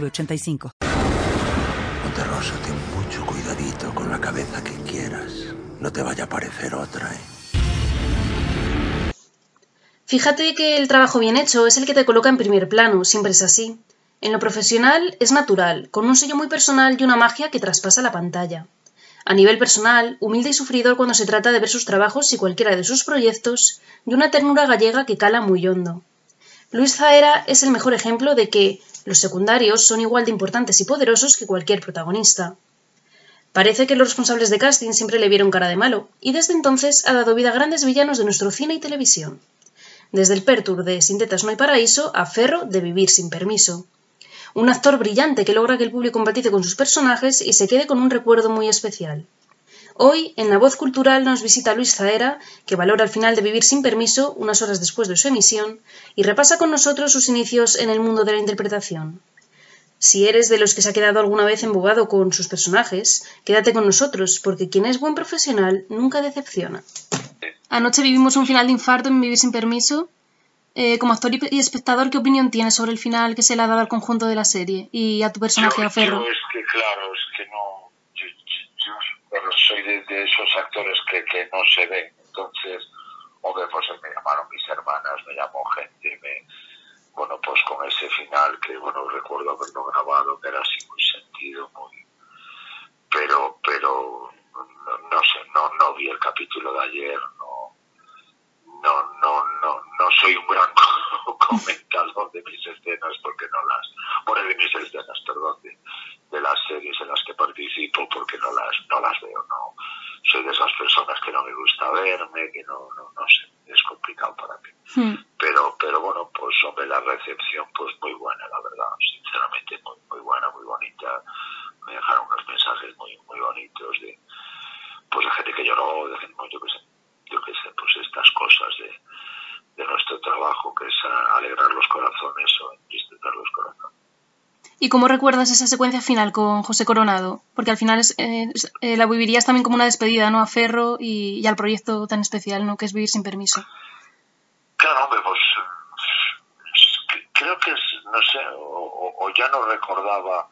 906985. Rosa, ten mucho cuidadito con la cabeza que quieras. No te vaya a parecer otra, ¿eh? Fíjate que el trabajo bien hecho es el que te coloca en primer plano, siempre es así. En lo profesional es natural, con un sello muy personal y una magia que traspasa la pantalla. A nivel personal, humilde y sufridor cuando se trata de ver sus trabajos y cualquiera de sus proyectos, y una ternura gallega que cala muy hondo. Luis Zaera es el mejor ejemplo de que los secundarios son igual de importantes y poderosos que cualquier protagonista. Parece que los responsables de casting siempre le vieron cara de malo, y desde entonces ha dado vida a grandes villanos de nuestro cine y televisión. Desde el Pertur de Sin tetas no hay paraíso a Ferro de Vivir sin permiso. Un actor brillante que logra que el público empatice con sus personajes y se quede con un recuerdo muy especial. Hoy, en La Voz Cultural, nos visita Luis Zaera, que valora el final de Vivir sin permiso, unas horas después de su emisión, y repasa con nosotros sus inicios en el mundo de la interpretación. Si eres de los que se ha quedado alguna vez embobado con sus personajes, quédate con nosotros, porque quien es buen profesional nunca decepciona. Anoche vivimos un final de infarto en Vivir sin permiso, eh, como actor y espectador, ¿qué opinión tienes sobre el final que se le ha dado al conjunto de la serie y a tu personaje, a Ferro? Yo es que, claro, es que no. Yo, yo soy de, esos actores que, que no se ven. Entonces, hombre, pues me llamaron mis hermanas, me llamó gente, me. Bueno, pues con ese final que, bueno, recuerdo haberlo grabado, que era así muy sentido, muy. Pero, pero. No, no sé, no, vi el capítulo de ayer, no no, no, no, no soy un gran comentador de mis escenas porque no las, bueno, de mis escenas, perdón, de, las series en las que participo porque no las, veo, no, soy de esas personas que no me gusta verme, que no, no, no sé, es complicado para mí. Hmm. Pero, pero bueno, pues hombre, la recepción pues muy buena, la verdad, sinceramente muy, muy buena, muy bonita, me dejaron unos mensajes muy, muy bonitos de, pues de gente que lloró, de gente, yo que sé, yo qué sé, pues estas cosas de, de nuestro trabajo, que es alegrar los corazones o entristecer los corazones. ¿Y cómo recuerdas esa secuencia final con José Coronado? Porque al final es, eh, eh, la vivirías también como una despedida, ¿no? A Ferro y, al proyecto tan especial, ¿no? Que es Vivir sin permiso. Claro, hombre, pues creo que es, no sé, o, o ya no recordaba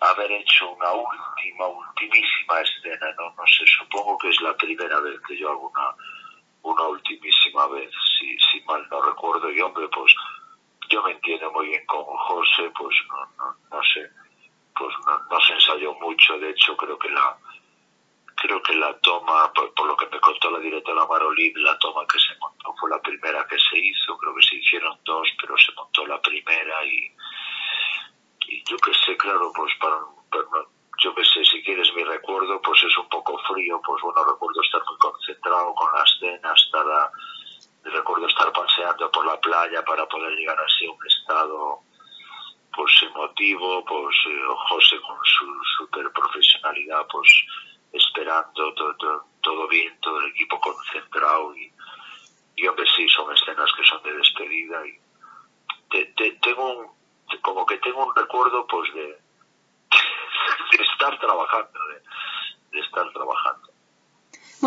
haber hecho una última, ultimísima escena, no, no sé, supongo que es la primera vez que yo hago una, una ultimísima vez, si, si mal no recuerdo, y hombre, pues yo me entiendo muy bien con José, pues no, no, no sé, pues no, se ensayó mucho, de hecho creo que la creo que la toma, por, por lo que me contó la directora Marolín, la toma que se montó fue la primera que se hizo, creo que se hicieron dos, pero se montó la primera y yo que sé, claro, pues para, para, yo que sé, si quieres mi recuerdo, pues es un poco frío, pues bueno, recuerdo estar muy concentrado con la escena, estar recuerdo estar paseando por la playa para poder llegar así a un estado pues emotivo, pues eh, José con su super profesionalidad, pues esperando todo, todo, todo, bien, todo el equipo concentrado y, y hombre sí, son escenas que son de despedida y te, te, tengo un como que tengo un recuerdo pues de, de estar trabajando, de, de, estar trabajando.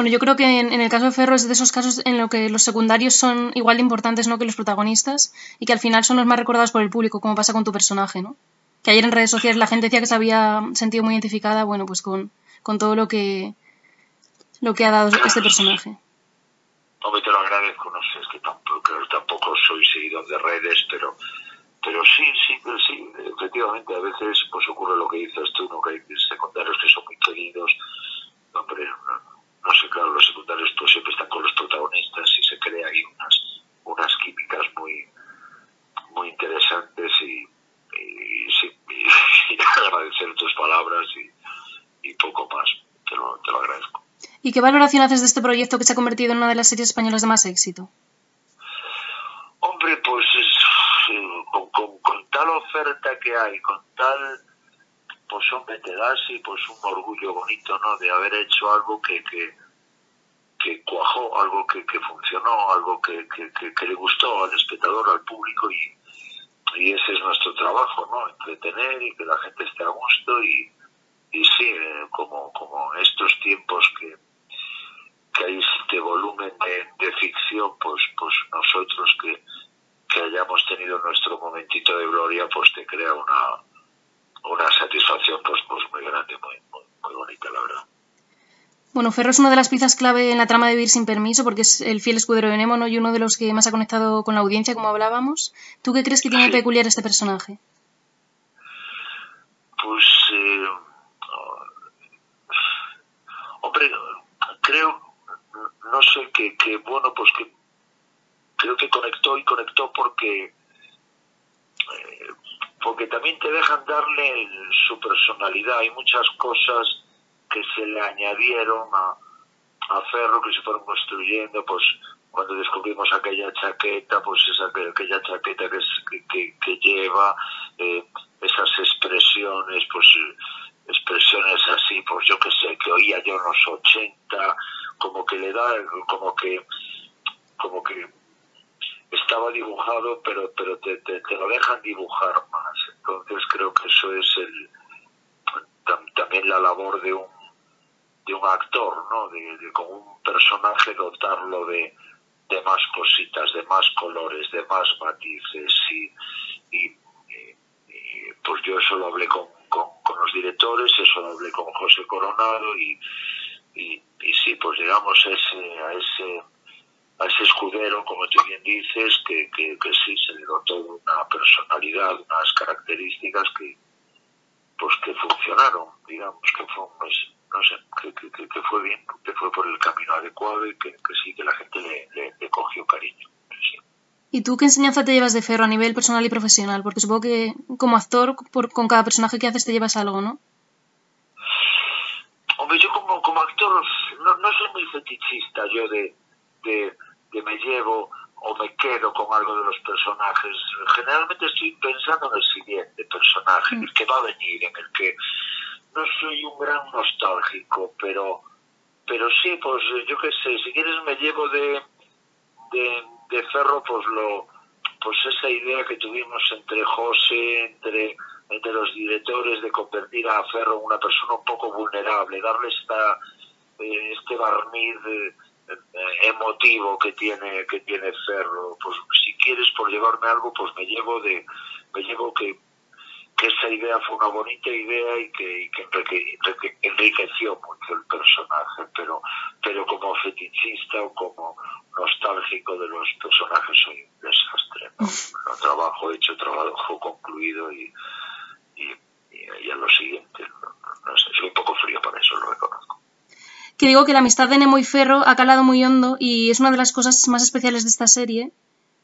Bueno, yo creo que en, el caso de Ferro es de esos casos en los que los secundarios son igual de importantes ¿no? que los protagonistas y que al final son los más recordados por el público, como pasa con tu personaje, ¿no? Que ayer en redes sociales la gente decía que se había sentido muy identificada, bueno, pues con, con todo lo que lo que ha dado este personaje. No me te lo agradezco, no sé, es que tampoco, tampoco soy seguidor de redes, pero pero sí, sí, sí, efectivamente, a veces pues ocurre lo que dices tú, ¿no? que hay secundarios que son muy queridos, hombre, no, no sé, claro, los secundarios pues siempre están con los protagonistas y se crea ahí unas, unas químicas muy, muy interesantes y, y, sí, y, y agradecer tus palabras y, y poco más, te lo, te lo agradezco. ¿Y qué valoración haces de este proyecto que se ha convertido en una de las series españolas de más éxito? Hombre, pues es, con, con, tal oferta que hay, con tal, pues hombre, te así pues un orgullo bonito, ¿no? De haber hecho algo que, que, cuajó, algo que, que funcionó, algo que, que, que, le gustó al espectador, al público y, y ese es nuestro trabajo, ¿no? Entretener y que la gente esté a gusto y, y sí, eh, como, como estos tiempos que, que hay este volumen de, de ficción, pues, pues nosotros que, que hayamos tenido nuestro momentito de gloria, pues te crea una, una satisfacción pues, pues muy grande, muy, muy, muy bonita, la verdad. Bueno, Ferro es una de las piezas clave en la trama de Vivir sin permiso porque es el fiel escudero de Nemo ¿no? y uno de los que más ha conectado con la audiencia, como hablábamos. ¿Tú qué crees que tiene peculiar este personaje? Pues, eh, hombre, creo, no sé, que, que bueno, pues que creo que conectó y conectó porque eh, porque también te dejan darle su personalidad. Hay muchas cosas se le añadieron a, a Ferro que se fueron construyendo, pues cuando descubrimos aquella chaqueta, pues esa aquella chaqueta que, que, que lleva, eh, esas expresiones, pues expresiones así, pues yo que sé, que oía yo en los 80, como que le da, como que, como que estaba dibujado, pero, pero te, te, te lo dejan dibujar más. Entonces creo que eso es el, también la labor de un de un actor, ¿no? De, con un personaje dotarlo de, de más cositas, de más colores, de más matices y, pues yo eso lo hablé con, con, los directores, eso lo hablé con José Coronado y, y, sí, pues llegamos a ese, a ese a ese escudero, como tú bien dices, que, que, sí se le dotó una personalidad, unas características que pues que funcionaron, digamos, que fue pues, no sé, que, que, que, fue bien, que fue por el camino adecuado y que, sí que la gente le, le, cogió cariño. ¿Y tú qué enseñanza te llevas de Ferro a nivel personal y profesional? Porque supongo que como actor, por, con cada personaje que haces te llevas algo, ¿no? Hombre, yo como, como actor no, no soy muy fetichista yo de, de, de me llevo o me quedo con algo de los personajes. Generalmente estoy pensando en el siguiente personaje, en el que va a venir, en el que no soy un gran nostálgico, pero pero sí, pues yo qué sé, si quieres me llevo de, de, Ferro, pues lo pues esa idea que tuvimos entre José, entre, entre los directores de convertir a Ferro en una persona un poco vulnerable, darle esta eh, este barniz eh, emotivo que tiene que tiene Ferro. Pues si quieres por llevarme algo pues me llevo de me llevo que que esa idea fue una bonita idea y que, que enriqueció mucho el personaje pero pero como fetichista o como nostálgico de los personajes soy un desastre ¿no? trabajo hecho trabajo concluido y y, y, a lo siguiente no sé soy un poco frío para eso lo reconozco que digo que la amistad de Nemo y Ferro ha calado muy hondo y es una de las cosas más especiales de esta serie,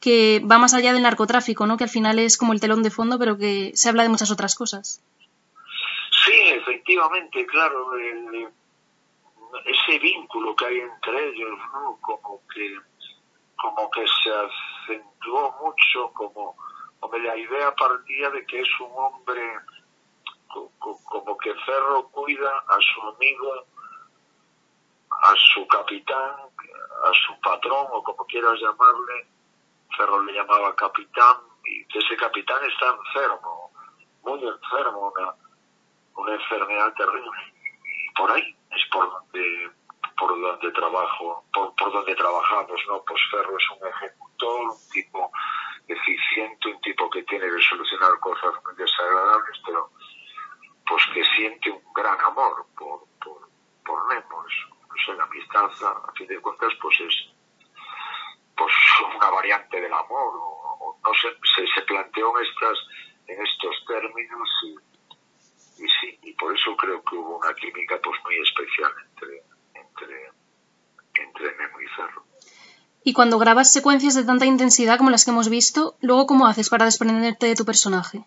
que va más allá del narcotráfico, ¿no? Que al final es como el telón de fondo, pero que se habla de muchas otras cosas. Sí, efectivamente, claro. ese vínculo que hay entre ellos, ¿no? Como que, como que se acentuó mucho, como, como la idea partía de que es un hombre, como que Ferro cuida a su amigo a su capitán, a su patrón o como quieras llamarle, Ferro le llamaba capitán, y ese capitán está enfermo, muy enfermo, una, una enfermedad terrible. Por ahí es por donde por donde trabajo, por, por donde trabajamos, ¿no? Pues Ferro es un ejecutor, un tipo eficiente, un tipo que tiene que solucionar cosas muy desagradables, pero pues que siente un gran amor por, por, por Nemo, la amistad, a fin de cuentas, pues es pues una variante del amor, o, no sé, se, se, planteó en, estas, en estos términos y, y, sí, y por eso creo que hubo una química pues muy especial entre, entre, entre Nemo y Ferro. Y cuando grabas secuencias de tanta intensidad como las que hemos visto, luego ¿cómo haces para desprenderte de tu personaje?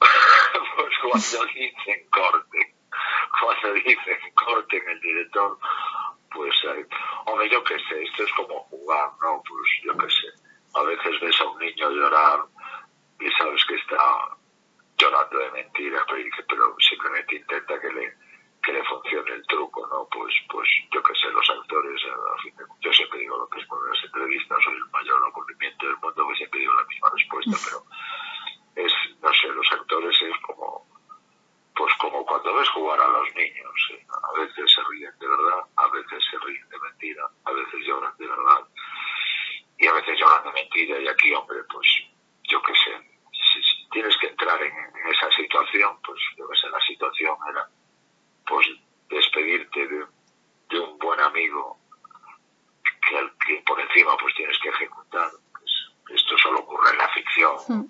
pues cuando dicen corte, cuando dicen corten el director, pues, eh, yo qué sé, esto es como jugar, ¿no? Pues yo qué sé, a veces ves a un niño llorar y sabes que está hablando de mentiras, pero, simplemente intenta que le que le funcione el truco, ¿no? Pues, pues yo que sé, los actores, yo siempre digo lo que es por las entrevistas, soy el mayor ocurrimiento del mundo, que siempre digo la misma respuesta, pero es, no sé, los actores es como, pues como cuando ves jugar a los niños, a veces se ríen de verdad, a veces se ríen de mentira, a veces lloran de verdad, y a veces lloran de mentira, y aquí, hombre, pues yo qué sé, si, tienes que entrar en, esa situación, pues yo que sé, la situación era, pues despedirte de, un buen amigo que, al que por encima pues tienes que ejecutar. Pues, esto solo ocurre en la ficción. Hmm.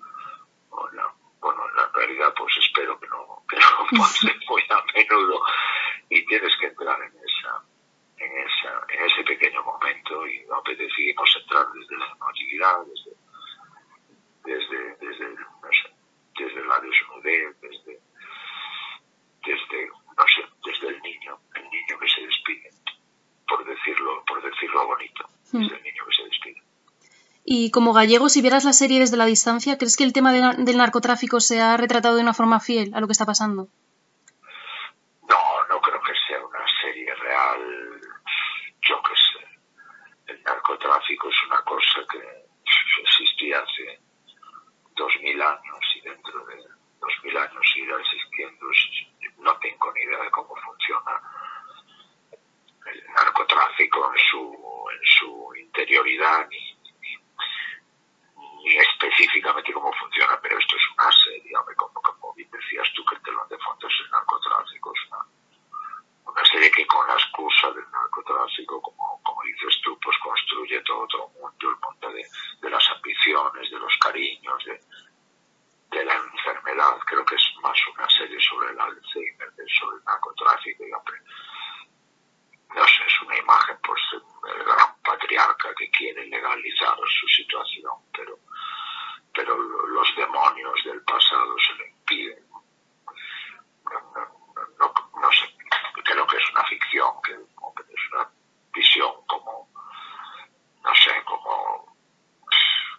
bueno, en la realidad pues espero que no, que no pase muy a menudo y tienes que entrar en esa en esa en ese pequeño momento y no decidimos entrar desde la emotividad, desde desde, desde, no sé, desde la desnudez, desde, desde, no sé, desde el niño, el niño que se despide, por decirlo, por decirlo bonito, hmm. desde el niño que se despide. Y como gallego, si vieras la serie desde la distancia, ¿crees que el tema del narcotráfico se ha retratado de una forma fiel a lo que está pasando? No, no creo que sea una serie real. Yo qué sé. El narcotráfico es una cosa que existía hace dos mil años y dentro de dos mil años irá existiendo. No tengo ni idea de cómo funciona el narcotráfico en su, en su interioridad ni, ni, específicamente cómo funciona, pero esto es una serie, como, como decías tú que te lo de fondo es el narcotráfico, es una, una serie que con la excusa del narcotráfico, como, como dices tú, pues construye todo otro mundo, el mundo de, de las ambiciones, de los cariños, de, de la enfermedad. Creo que es más una serie sobre el Alzheimer, sobre el narcotráfico y hombre, no sé, es una imagen pues del gran que quiere legalizar su situación, pero, pero los demonios del pasado se lo impiden. No, no, sé, creo que es una ficción, que, que es una visión como, no sé, como,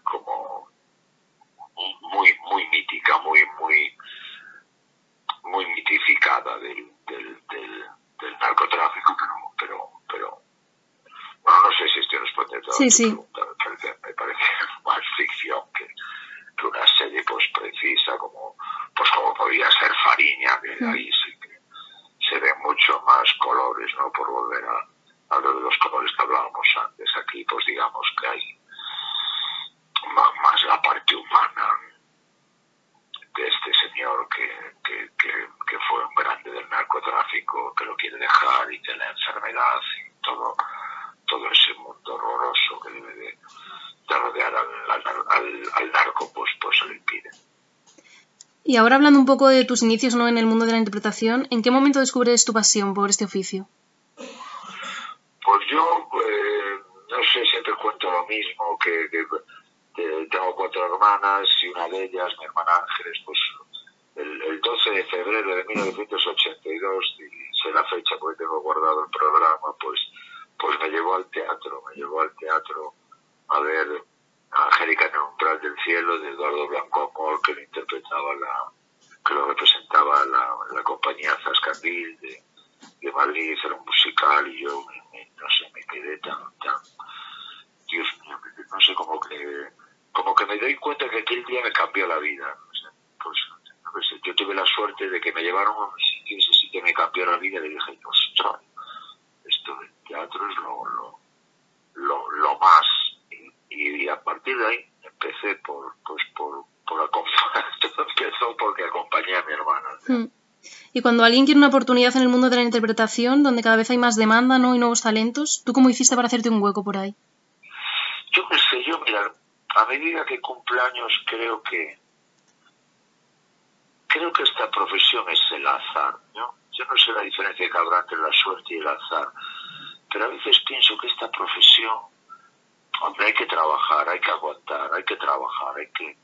como muy, muy mítica, muy, muy, muy mitificada del, del, del, narcotráfico, pero, pero, pero, bueno, no sé si estoy respondiendo sí, sí. pregunta, me parece, me parece más ficción que, que, una serie pues precisa como, pues como podría ser Fariña, que mm. ahí sí que se ven mucho más colores, ¿no? Por volver a, a lo de los colores que hablábamos antes. Aquí, pues digamos que hay más, la parte humana de este señor que, que, que, fue un grande del narcotráfico, que lo quiere dejar y de la enfermedad y todo, todo ese mundo horroroso que debe de, rodear al, al, al, narco, pues, pues se lo impide. Y ahora hablando un poco de tus inicios ¿no? en el mundo de la interpretación, ¿en qué momento descubres tu pasión por este oficio? Pues yo, eh, no sé, siempre cuento lo mismo, que, tengo cuatro hermanas y una de ellas, mi hermana Ángeles, pues el, 12 de febrero de 1982, y sé la fecha porque tengo guardado el programa, pues, pues me llevó al teatro, me llevó al teatro a ver del cielo de Eduardo Blanco Amor, que lo interpretaba la, que lo representaba la, la compañía Zascandil de, de Madrid, era un musical y yo, no sé, me quedé tan, tan, Dios mío, no sé, cómo que como que me doy cuenta que aquel día me cambió la vida. pues, yo tuve la suerte de que me llevaron a un sitio, ese sitio me cambió la vida y dije, ostras, esto del teatro es lo, lo, lo, más. Y, a partir de ahí empecé por, pues, por, por todo empezó porque acompañé a mi hermana. Hmm. Y cuando alguien quiere una oportunidad en el mundo de la interpretación, donde cada vez hay más demanda ¿no? y nuevos talentos, ¿tú cómo hiciste para hacerte un hueco por ahí? Yo qué sé, yo, mira, a medida que cumpleaños creo que creo que esta profesión es el azar, ¿no? Yo no sé la diferencia que habrá entre la suerte y el azar, pero a veces pienso que esta profesión, Hombre, hay que trabajar, hay que aguantar, hay que trabajar, hay que...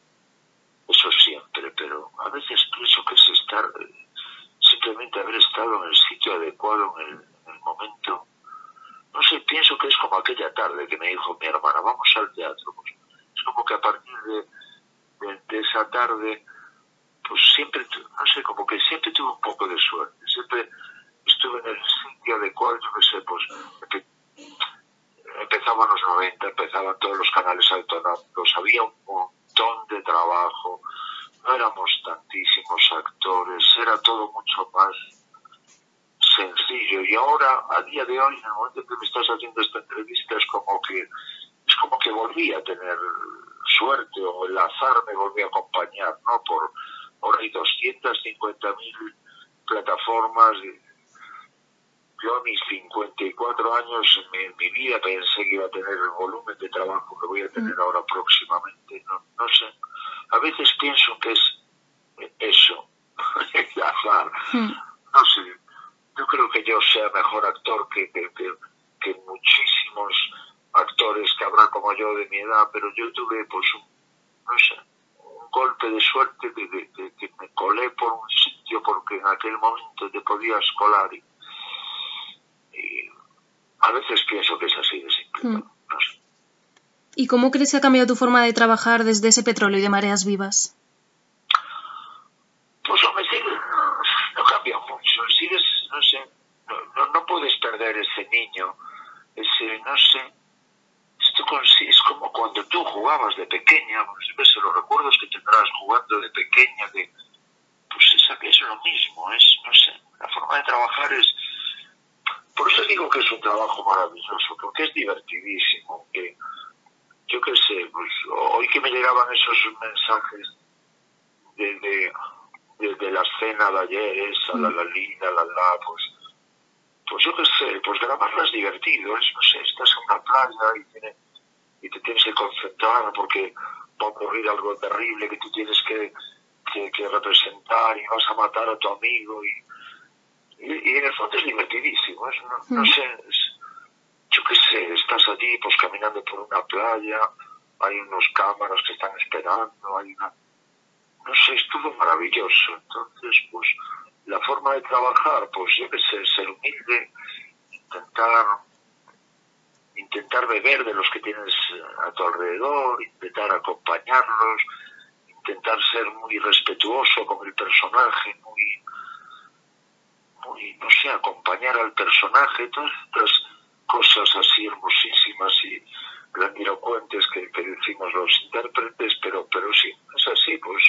Eso siempre, pero a veces pienso que es estar... Eh, simplemente haber estado en el sitio adecuado, en el, momento... No sé, pienso que es como aquella tarde que me dijo mi hermana, vamos al teatro. Pues. Es como que a partir de, de, esa tarde pues siempre, no sé, como que siempre tuve un poco de suerte, siempre estuve en el sitio adecuado, yo no sé, pues empezaban los 90, empezaban todos los canales autonómicos, había un montón de trabajo, no éramos tantísimos actores, era todo mucho más sencillo. Y ahora, a día de hoy, en el momento que me estás haciendo esta entrevista, es como que, es como que volví a tener suerte o el azar me volvió a acompañar, ¿no? Por, ahora hay 250.000 plataformas, yo a mis 54 años en mi, vida pensé que iba a tener el volumen de trabajo que voy a tener mm. ahora próximamente. No, no sé. A veces pienso que es eso, el azar. Mm. No sé. Yo creo que yo sea mejor actor que, que, que, muchísimos actores que habrá como yo de mi edad, pero yo tuve pues un, no sé, un golpe de suerte de, que me colé por un sitio porque en aquel momento te podías colar y, a veces pienso que es así de simple. Mm. ¿Y cómo crees que ha cambiado tu forma de trabajar desde ese petróleo y de mareas vivas? Pues hombre, sí, no, cambia mucho. Sigues, no sé, no, no, puedes perder ese niño, ese, no sé, esto es como cuando tú jugabas de pequeña, pues, los recuerdos que tendrás jugando de pequeña, de, pues es, es lo mismo, es, no sé, la forma de trabajar es, por eso digo que es un trabajo maravilloso, porque es divertidísimo, que yo qué sé, pues hoy que me llegaban esos mensajes desde, desde la cena de ayer, esa, la la linda, la la, pues, pues yo qué sé, pues grabarla es divertido, es, no sé, estás en una playa y, tiene, y te tienes que concentrar porque va a ocurrir algo terrible que tú tienes que, que, representar y vas a matar a tu amigo y, y, en el fondo es divertidísimo, es, no, no sé, yo qué sé, estás allí pues caminando por una playa, hay unos cámaras que están esperando, hay una... No sé, estuvo maravilloso. Entonces, pues la forma de trabajar, pues yo qué sé, ser humilde, intentar intentar beber de los que tienes a tu alrededor, intentar acompañarlos, intentar ser muy respetuoso con el personaje, muy, muy no sé, acompañar al personaje, todas estas cosas así hermosísimas y grandilocuentes que, que decimos los intérpretes, pero, pero sí, es así, pues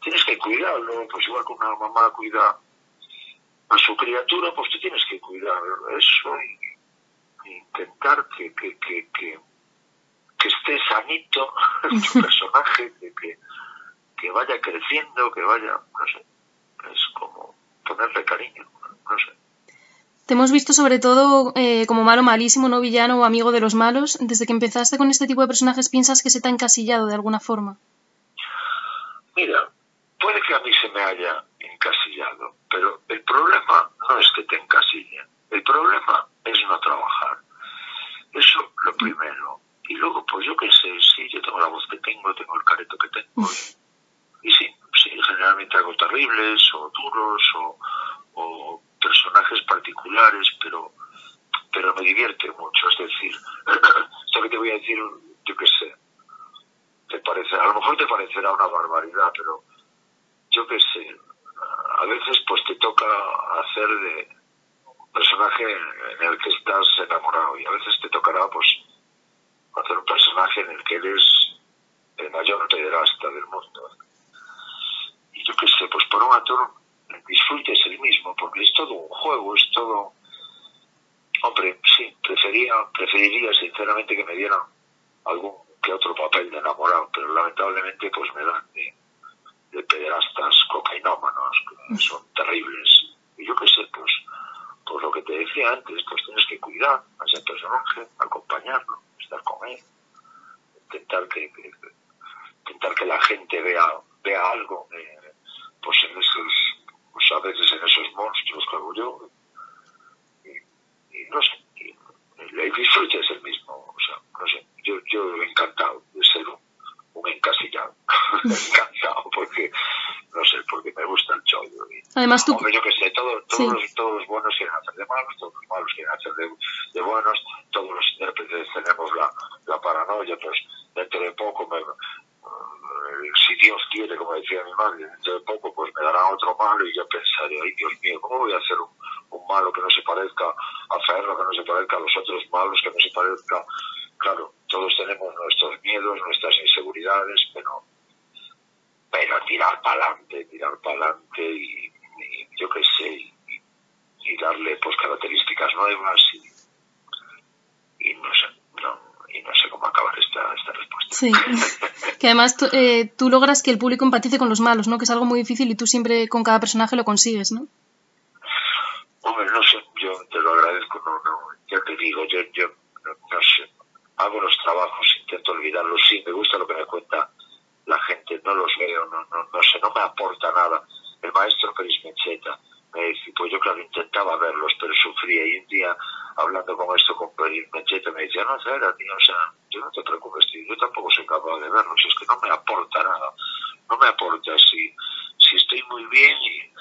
tienes que cuidarlo, pues igual que una mamá cuida a su criatura, pues tú tienes que cuidar eso y, intentar que, que, que, que, esté sanito tu personaje, que, que vaya creciendo, que vaya, no sé, es como ponerle cariño, no sé. Te hemos visto sobre todo eh, como malo malísimo, no villano o amigo de los malos. Desde que empezaste con este tipo de personajes, ¿piensas que se te ha encasillado de alguna forma? Mira, puede que a mí se me haya encasillado, pero el problema no es que te encasillen. El problema es no trabajar. Eso lo primero. Y luego, pues yo qué sé, sí, yo tengo la voz que tengo, tengo el careto que tengo. Generalmente hago terribles o duros o, personajes particulares, pero, pero me divierte mucho. Es decir, que te voy a decir, yo qué sé, te parece, a lo mejor te parecerá una barbaridad, pero yo qué sé, a veces pues te toca hacer de personaje en el que estás enamorado y a veces te tocará pues hacer un personaje en el que eres el mayor pederasta del mundo. Disfrute es el mismo, porque es todo un juego, es todo... Hombre, sí, prefería, preferiría sinceramente que me dieran algún que otro papel de enamorado, pero lamentablemente pues me dan de, de pederastas cocainómanos, que son terribles. Y yo qué sé, pues, pues lo que te decía antes, pues tienes que cuidar a ese personaje, acompañarlo, estar con él, intentar que, intentar que la gente vea, vea algo pues en esos pues a veces en esos monstruos que hago yo. Y, no sé, el disfrute es el mismo. O sea, no sé, yo, yo encantado de ser un, un encasillado. encantado porque, no sé, porque me gusta el chollo. Y, Además tú... yo que sé, todos, todos, los, todos los buenos quieren hacer de malos, todos los malos quieren hacer de, de buenos, todos los intérpretes tenemos la, la paranoia, pues dentro de poco me, si Dios quiere, como decía mi madre, dentro de poco pues me darán otro malo y yo pensaré, ay Dios mío, ¿cómo voy a hacer un, malo que no se parezca a Ferro, que no se parezca a los otros malos, que no se parezca claro, todos tenemos nuestros miedos, nuestras inseguridades, pero, pero tirar para adelante, tirar para adelante y, yo qué sé, y, darle pues características nuevas y, y no sé, no, y no sé cómo acabar esta, esta respuesta. Sí, además eh, tú logras que el público empatice con los malos, ¿no? Que es algo muy difícil y tú siempre con cada personaje lo consigues, ¿no? Hombre, no sé, yo te lo agradezco, no, no, ya te digo, yo, yo no, sé, hago los trabajos, intento olvidarlos, sí, me gusta lo que me cuenta la gente, no los veo, no, no, no sé, no me aporta nada. El maestro Peris Mencheta, me pues yo claro, intentaba verlos, pero sufría, y un día, hablando con esto con Peris Mencheta, me decía, no, Zara, tío, o sea, yo no te preocupes, tío, yo tampoco soy capaz de verlos, es que no me aporta nada, no me aporta si, si estoy muy bien y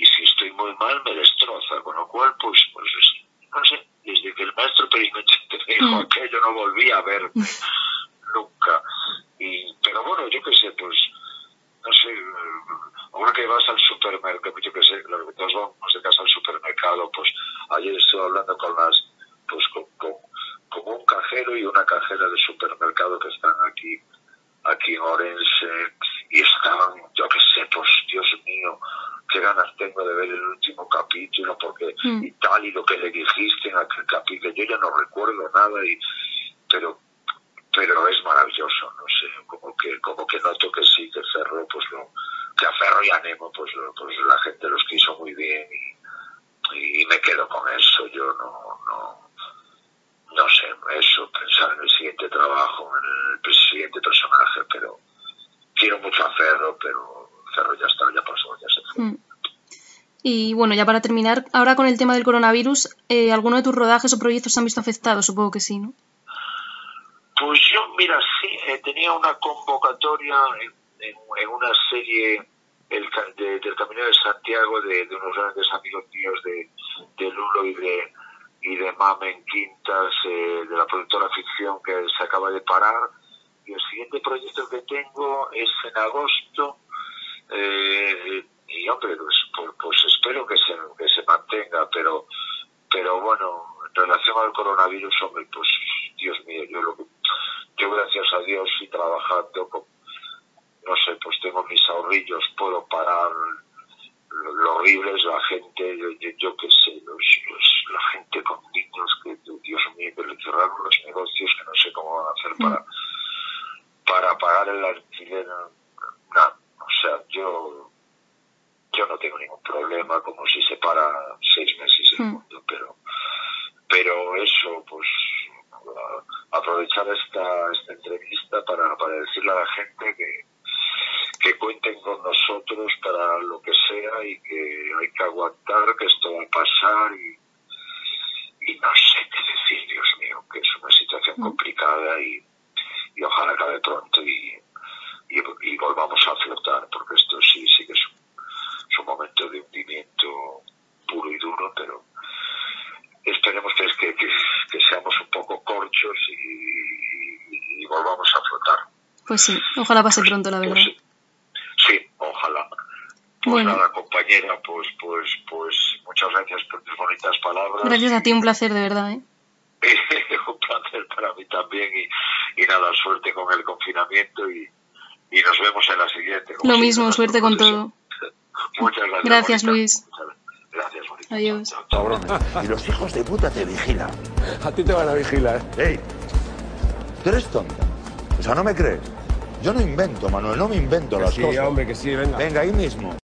y si estoy muy mal me destroza, con lo cual pues, pues no sé, desde que el maestro Perimetrete me dijo mm. aquello no volví a verme nunca. Y, pero bueno, yo qué sé, pues no sé, ahora que vas al supermercado, yo qué sé, los que todos vamos de casa al supermercado, pues ayer estuve hablando con las, pues con, con, con un cajero y una cajera de supermercado que están aquí, aquí en Orense, y estaban, yo qué sé, pues Dios mío, qué ganas tengo de ver el último capítulo, porque mm. y tal, y lo que le dijiste en aquel capítulo, yo ya no recuerdo nada, y pero pero es maravilloso, no sé, como que como que noto que sí, que Ferro, pues lo, que a Ferro y a Nemo, pues, pues la gente los quiso muy bien, y me quedo con eso, yo no, no, no sé, eso, pensar en el siguiente trabajo, en el siguiente personaje, pero quiero mucho a Ferro, pero Cerro ya está, ya pasó, ya se fue. Mm. Y bueno, ya para terminar, ahora con el tema del coronavirus, eh, ¿alguno de tus rodajes o proyectos se han visto afectados? Supongo que sí, ¿no? Pues yo, mira, sí, eh, tenía una convocatoria en, una serie el, del Camino de Santiago de, unos grandes amigos míos de, de Lulo y de, y de Mamen Quintas, eh, de la productora ficción que se acaba de parar. Y el siguiente proyecto que tengo es en agosto eh, y hombre, pues, pues, pues, espero que se, que se mantenga, pero, pero bueno, en relación al coronavirus, hombre, pues Dios mío, yo, lo, yo gracias a Dios y trabajando no sé, pues tengo mis ahorrillos, puedo parar lo, horrible es la gente, yo, yo, sé, los, la gente con niños que, Dios mío, que le cerraron los negocios, que no sé cómo van a hacer mm. para, para pagar el alquiler. Nada, o sea, yo, yo no tengo ningún problema como si se para seis meses el hmm. mundo, pero, pero eso, pues aprovechar esta, esta entrevista para, para decirle a la gente que, que cuenten con nosotros para lo que sea y que hay que aguantar, que esto va a pasar y, y no sé qué decir, Dios mío, que es una situación hmm. complicada y, y ojalá acabe pronto y, y, volvamos a flotar, porque esto sí, sí que es un, momento de hundimiento puro y duro, pero esperemos que, que, que, seamos un poco corchos y, volvamos a flotar. Pues sí, ojalá pase pronto, la pues verdad. sí. ojalá. Pues bueno. nada, compañera, pues, pues, pues muchas gracias por tus bonitas palabras. Gracias a ti, un placer, de verdad. ¿eh? un placer para mí también y, y nada, suerte con el confinamiento y, y nos vemos en la siguiente. Lo mismo, suerte con todo. Muchas gracias. Gracias, Luis. Gracias, Adiós. Y los hijos de puta te vigilan. A ti te van a vigilar. ¡Ey! ¿Tú eres tonta? O sea, ¿no me crees? Yo no invento, Manuel, no me invento las sí, cosas. hombre, que sí, venga. Venga, ahí mismo.